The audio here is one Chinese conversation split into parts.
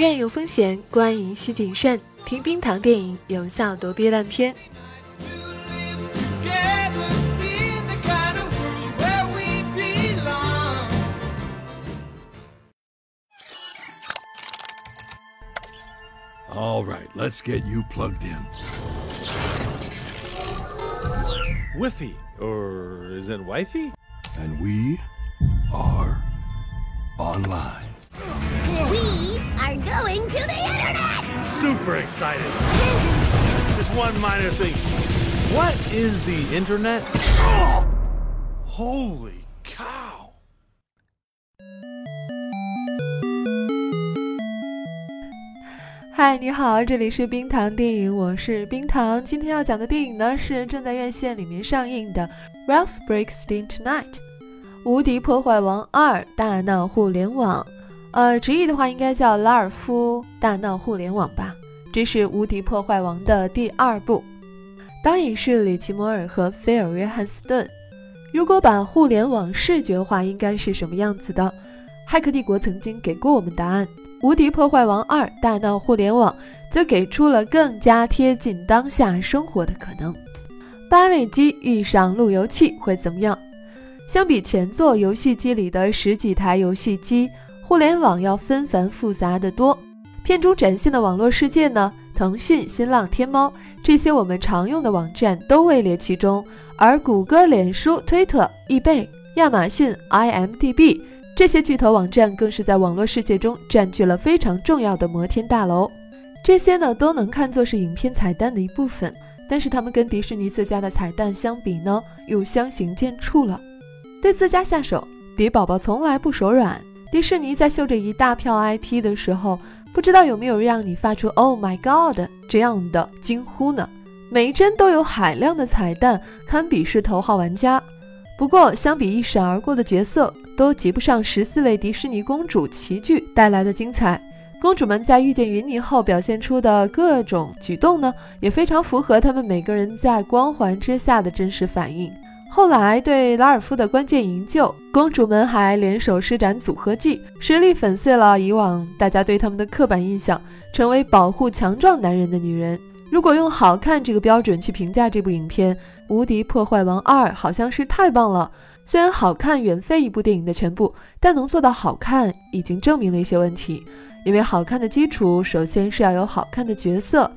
院有风险，观影需谨慎。听冰糖电影，有效躲避烂片。All right, let's get you plugged in. Wiffy, or is it wifey? And we are online. We are going to the internet! Super excited. Just one minor thing. What is the internet? Holy cow! 嗨，你好，这里是冰糖电影，我是冰糖。今天要讲的电影呢是正在院线里面上映的《Ralph Breaks the Internet》《无敌破坏王二大闹互联网》。呃，直译的话应该叫《拉尔夫大闹互联网》吧。这是《无敌破坏王》的第二部，导演是里奇摩尔和菲尔约翰斯顿。如果把互联网视觉化，应该是什么样子的？《骇客帝国》曾经给过我们答案。《无敌破坏王二：大闹互联网》则给出了更加贴近当下生活的可能。八位机遇上路由器会怎么样？相比前作游戏机里的十几台游戏机，互联网要纷繁复杂的多。片中展现的网络世界呢？腾讯、新浪、天猫这些我们常用的网站都位列其中，而谷歌、脸书、推特、易贝、亚马逊、IMDB。这些巨头网站更是在网络世界中占据了非常重要的摩天大楼。这些呢都能看作是影片彩蛋的一部分，但是他们跟迪士尼自家的彩蛋相比呢，又相形见绌了。对自家下手，迪宝宝从来不手软。迪士尼在秀这一大票 IP 的时候，不知道有没有让你发出 “Oh my God” 这样的惊呼呢？每一帧都有海量的彩蛋，堪比是头号玩家。不过，相比一闪而过的角色。都及不上十四位迪士尼公主齐聚带来的精彩。公主们在遇见云妮后表现出的各种举动呢，也非常符合她们每个人在光环之下的真实反应。后来对拉尔夫的关键营救，公主们还联手施展组合技，实力粉碎了以往大家对他们的刻板印象，成为保护强壮男人的女人。如果用好看这个标准去评价这部影片，《无敌破坏王二》好像是太棒了。虽然好看远非一部电影的全部，但能做到好看已经证明了一些问题。因为好看的基础，首先是要有好看的角色。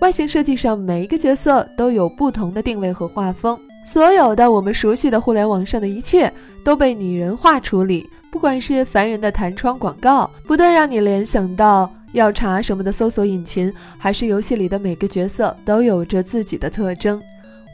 外形设计上，每一个角色都有不同的定位和画风。所有的我们熟悉的互联网上的一切都被拟人化处理，不管是烦人的弹窗广告，不断让你联想到要查什么的搜索引擎，还是游戏里的每个角色都有着自己的特征。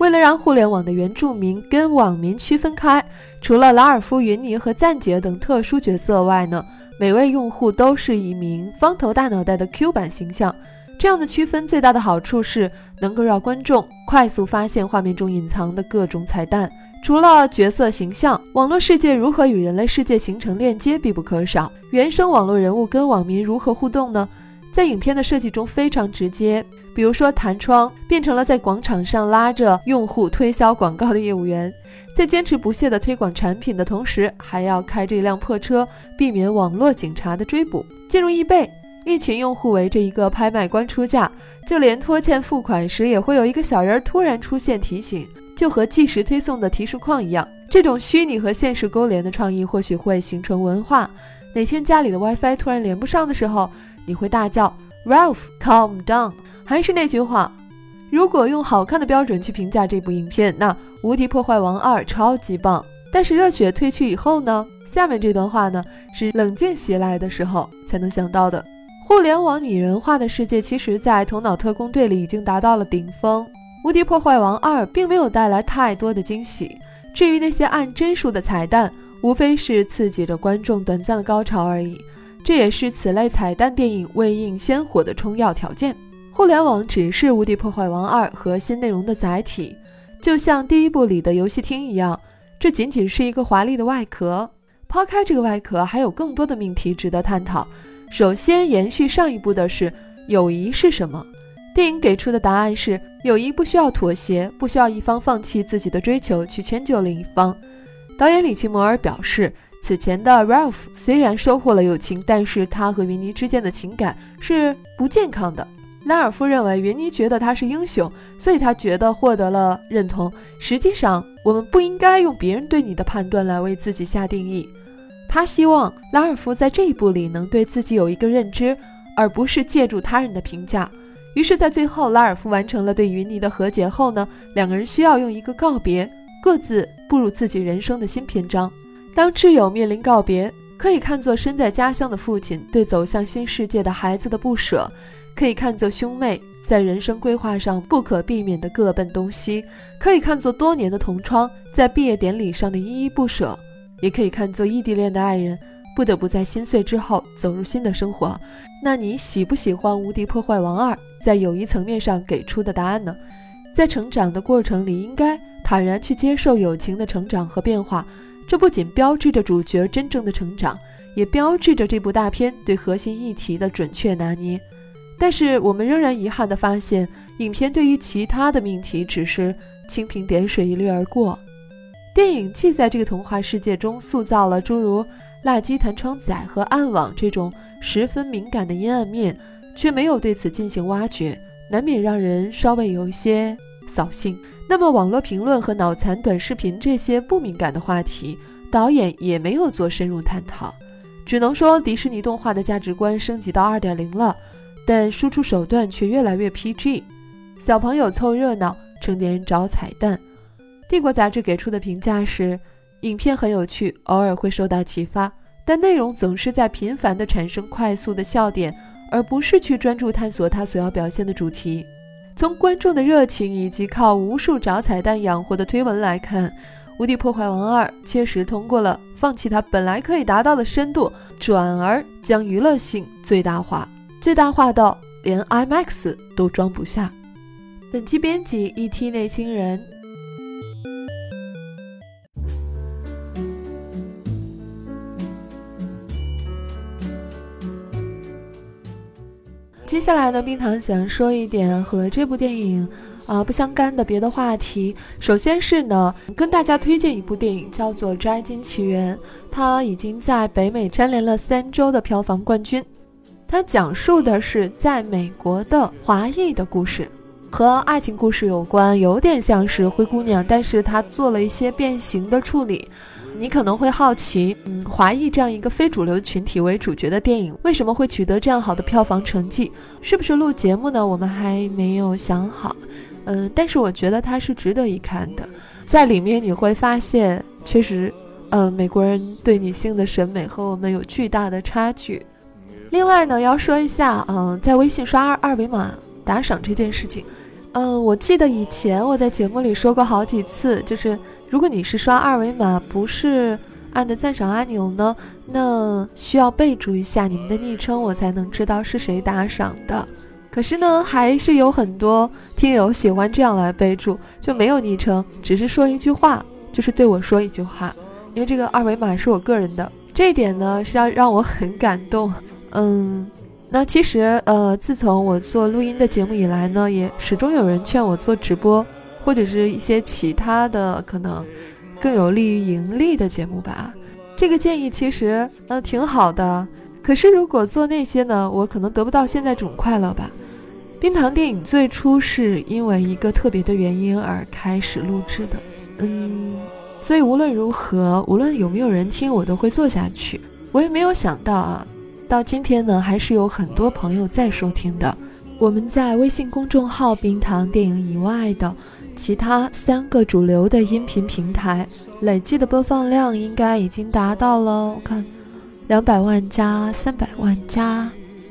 为了让互联网的原住民跟网民区分开，除了拉尔夫、云妮和赞姐等特殊角色外呢，每位用户都是一名方头大脑袋的 Q 版形象。这样的区分最大的好处是能够让观众快速发现画面中隐藏的各种彩蛋。除了角色形象，网络世界如何与人类世界形成链接必不可少。原生网络人物跟网民如何互动呢？在影片的设计中非常直接。比如说，弹窗变成了在广场上拉着用户推销广告的业务员，在坚持不懈地推广产品的同时，还要开着一辆破车，避免网络警察的追捕。进入易贝，一群用户围着一个拍卖官出价，就连拖欠付款时，也会有一个小人突然出现提醒，就和即时推送的提示框一样。这种虚拟和现实勾连的创意，或许会形成文化。哪天家里的 WiFi 突然连不上的时候，你会大叫：“Ralph，calm down。”还是那句话，如果用好看的标准去评价这部影片，那《无敌破坏王二》超级棒。但是热血退去以后呢？下面这段话呢，是冷静袭来的时候才能想到的。互联网拟人化的世界，其实在《头脑特工队》里已经达到了顶峰，《无敌破坏王二》并没有带来太多的惊喜。至于那些按帧数的彩蛋，无非是刺激着观众短暂的高潮而已。这也是此类彩蛋电影未映先火的充要条件。互联网只是《无敌破坏王二》核心内容的载体，就像第一部里的游戏厅一样，这仅仅是一个华丽的外壳。抛开这个外壳，还有更多的命题值得探讨。首先，延续上一部的是友谊是什么？电影给出的答案是：友谊不需要妥协，不需要一方放弃自己的追求去迁就另一方。导演里奇摩尔表示，此前的 Ralph 虽然收获了友情，但是他和云妮之间的情感是不健康的。拉尔夫认为云妮觉得他是英雄，所以他觉得获得了认同。实际上，我们不应该用别人对你的判断来为自己下定义。他希望拉尔夫在这一步里能对自己有一个认知，而不是借助他人的评价。于是，在最后，拉尔夫完成了对云妮的和解后呢，两个人需要用一个告别，各自步入自己人生的新篇章。当挚友面临告别，可以看作身在家乡的父亲对走向新世界的孩子的不舍，可以看作兄妹在人生规划上不可避免的各奔东西，可以看作多年的同窗在毕业典礼上的依依不舍，也可以看作异地恋的爱人不得不在心碎之后走入新的生活。那你喜不喜欢《无敌破坏王二》在友谊层面上给出的答案呢？在成长的过程里，应该坦然去接受友情的成长和变化。这不仅标志着主角真正的成长，也标志着这部大片对核心议题的准确拿捏。但是，我们仍然遗憾地发现，影片对于其他的命题只是蜻蜓点水一掠而过。电影既在这个童话世界中塑造了诸如辣鸡弹窗仔和暗网这种。十分敏感的阴暗面，却没有对此进行挖掘，难免让人稍微有一些扫兴。那么，网络评论和脑残短视频这些不敏感的话题，导演也没有做深入探讨。只能说，迪士尼动画的价值观升级到二点零了，但输出手段却越来越 PG。小朋友凑热闹，成年人找彩蛋。帝国杂志给出的评价是：影片很有趣，偶尔会受到启发。但内容总是在频繁地产生快速的笑点，而不是去专注探索它所要表现的主题。从观众的热情以及靠无数找彩蛋养活的推文来看，《无敌破坏王二》确实通过了放弃它本来可以达到的深度，转而将娱乐性最大化，最大化到连 IMAX 都装不下。本期编辑：ET 内星人。接下来呢，冰糖想说一点和这部电影啊不相干的别的话题。首先是呢，跟大家推荐一部电影，叫做《摘金奇缘》，它已经在北美蝉联了三周的票房冠军。它讲述的是在美国的华裔的故事，和爱情故事有关，有点像是《灰姑娘》，但是它做了一些变形的处理。你可能会好奇，嗯，华裔这样一个非主流群体为主角的电影，为什么会取得这样好的票房成绩？是不是录节目呢？我们还没有想好，嗯，但是我觉得它是值得一看的。在里面你会发现，确实，呃，美国人对女性的审美和我们有巨大的差距。另外呢，要说一下，嗯，在微信刷二二维码打赏这件事情，嗯，我记得以前我在节目里说过好几次，就是。如果你是刷二维码，不是按的赞赏按钮呢，那需要备注一下你们的昵称，我才能知道是谁打赏的。可是呢，还是有很多听友喜欢这样来备注，就没有昵称，只是说一句话，就是对我说一句话。因为这个二维码是我个人的，这一点呢是要让我很感动。嗯，那其实呃，自从我做录音的节目以来呢，也始终有人劝我做直播。或者是一些其他的可能更有利于盈利的节目吧。这个建议其实呃挺好的。可是如果做那些呢，我可能得不到现在这种快乐吧。冰糖电影最初是因为一个特别的原因而开始录制的，嗯，所以无论如何，无论有没有人听，我都会做下去。我也没有想到啊，到今天呢，还是有很多朋友在收听的。我们在微信公众号“冰糖电影”以外的其他三个主流的音频平台，累计的播放量应该已经达到了，我看两百万加三百万加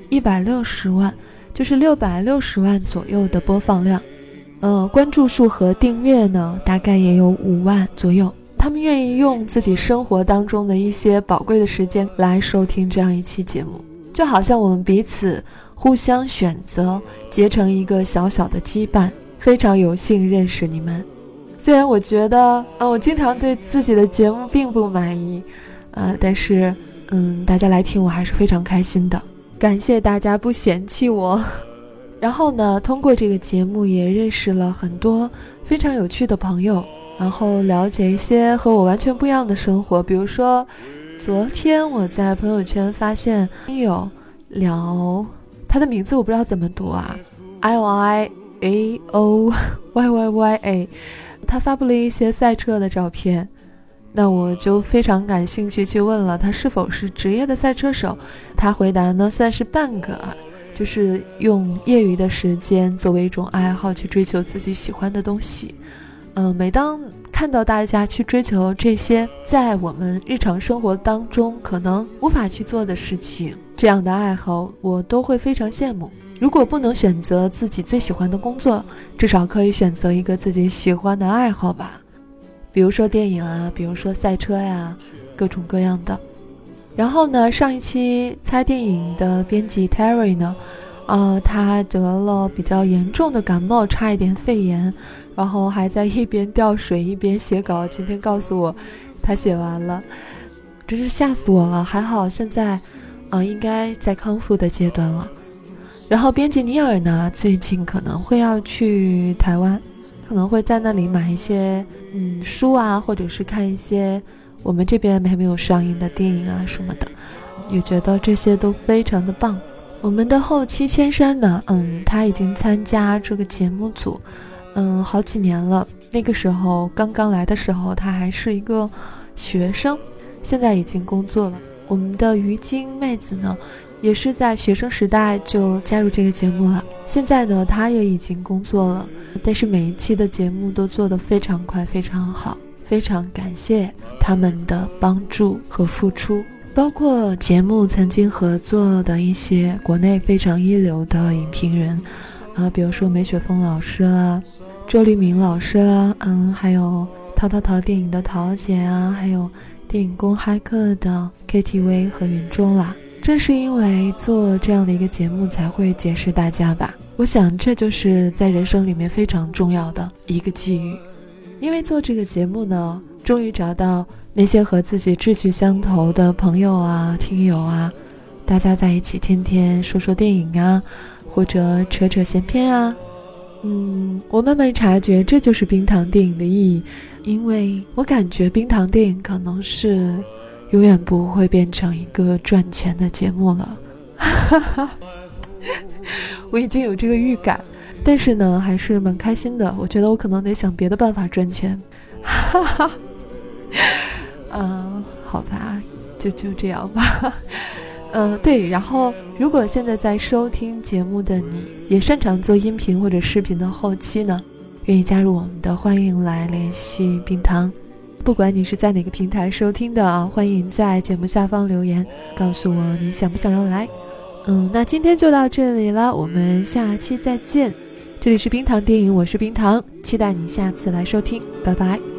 一百六十万，就是六百六十万左右的播放量。呃，关注数和订阅呢，大概也有五万左右。他们愿意用自己生活当中的一些宝贵的时间来收听这样一期节目，就好像我们彼此。互相选择，结成一个小小的羁绊。非常有幸认识你们。虽然我觉得，呃，我经常对自己的节目并不满意，呃，但是，嗯，大家来听我还是非常开心的。感谢大家不嫌弃我。然后呢，通过这个节目也认识了很多非常有趣的朋友，然后了解一些和我完全不一样的生活。比如说，昨天我在朋友圈发现有聊他的名字，我不知道怎么读啊，I O I A O Y Y Y A，他发布了一些赛车的照片，那我就非常感兴趣去问了他是否是职业的赛车手，他回答呢算是半个，就是用业余的时间作为一种爱好去追求自己喜欢的东西，嗯，每当。看到大家去追求这些在我们日常生活当中可能无法去做的事情，这样的爱好我都会非常羡慕。如果不能选择自己最喜欢的工作，至少可以选择一个自己喜欢的爱好吧，比如说电影啊，比如说赛车呀，各种各样的。然后呢，上一期猜电影的编辑 Terry 呢，呃，他得了比较严重的感冒，差一点肺炎。然后还在一边吊水一边写稿。今天告诉我，他写完了，真是吓死我了。还好现在，啊，应该在康复的阶段了。然后编辑尼尔呢，最近可能会要去台湾，可能会在那里买一些嗯书啊，或者是看一些我们这边还没有上映的电影啊什么的。也觉得这些都非常的棒。我们的后期千山呢，嗯，他已经参加这个节目组。嗯，好几年了。那个时候刚刚来的时候，他还是一个学生，现在已经工作了。我们的于晶妹子呢，也是在学生时代就加入这个节目了。现在呢，她也已经工作了，但是每一期的节目都做得非常快，非常好，非常感谢他们的帮助和付出。包括节目曾经合作的一些国内非常一流的影评人。啊，比如说梅雪峰老师啦，周立明老师啦，嗯，还有淘淘淘电影的桃姐啊，还有电影公嗨课的 KTV 和云中啦。正是因为做这样的一个节目，才会结识大家吧。我想这就是在人生里面非常重要的一个际遇。因为做这个节目呢，终于找到那些和自己志趣相投的朋友啊、听友啊，大家在一起天天说说电影啊。或者扯扯闲篇啊，嗯，我慢慢察觉这就是冰糖电影的意义，因为我感觉冰糖电影可能是永远不会变成一个赚钱的节目了，我已经有这个预感，但是呢，还是蛮开心的。我觉得我可能得想别的办法赚钱，哈哈，嗯，好吧，就就这样吧。嗯，对。然后，如果现在在收听节目的你也擅长做音频或者视频的后期呢，愿意加入我们的，欢迎来联系冰糖。不管你是在哪个平台收听的啊，欢迎在节目下方留言，告诉我你想不想要来。嗯，那今天就到这里了，我们下期再见。这里是冰糖电影，我是冰糖，期待你下次来收听，拜拜。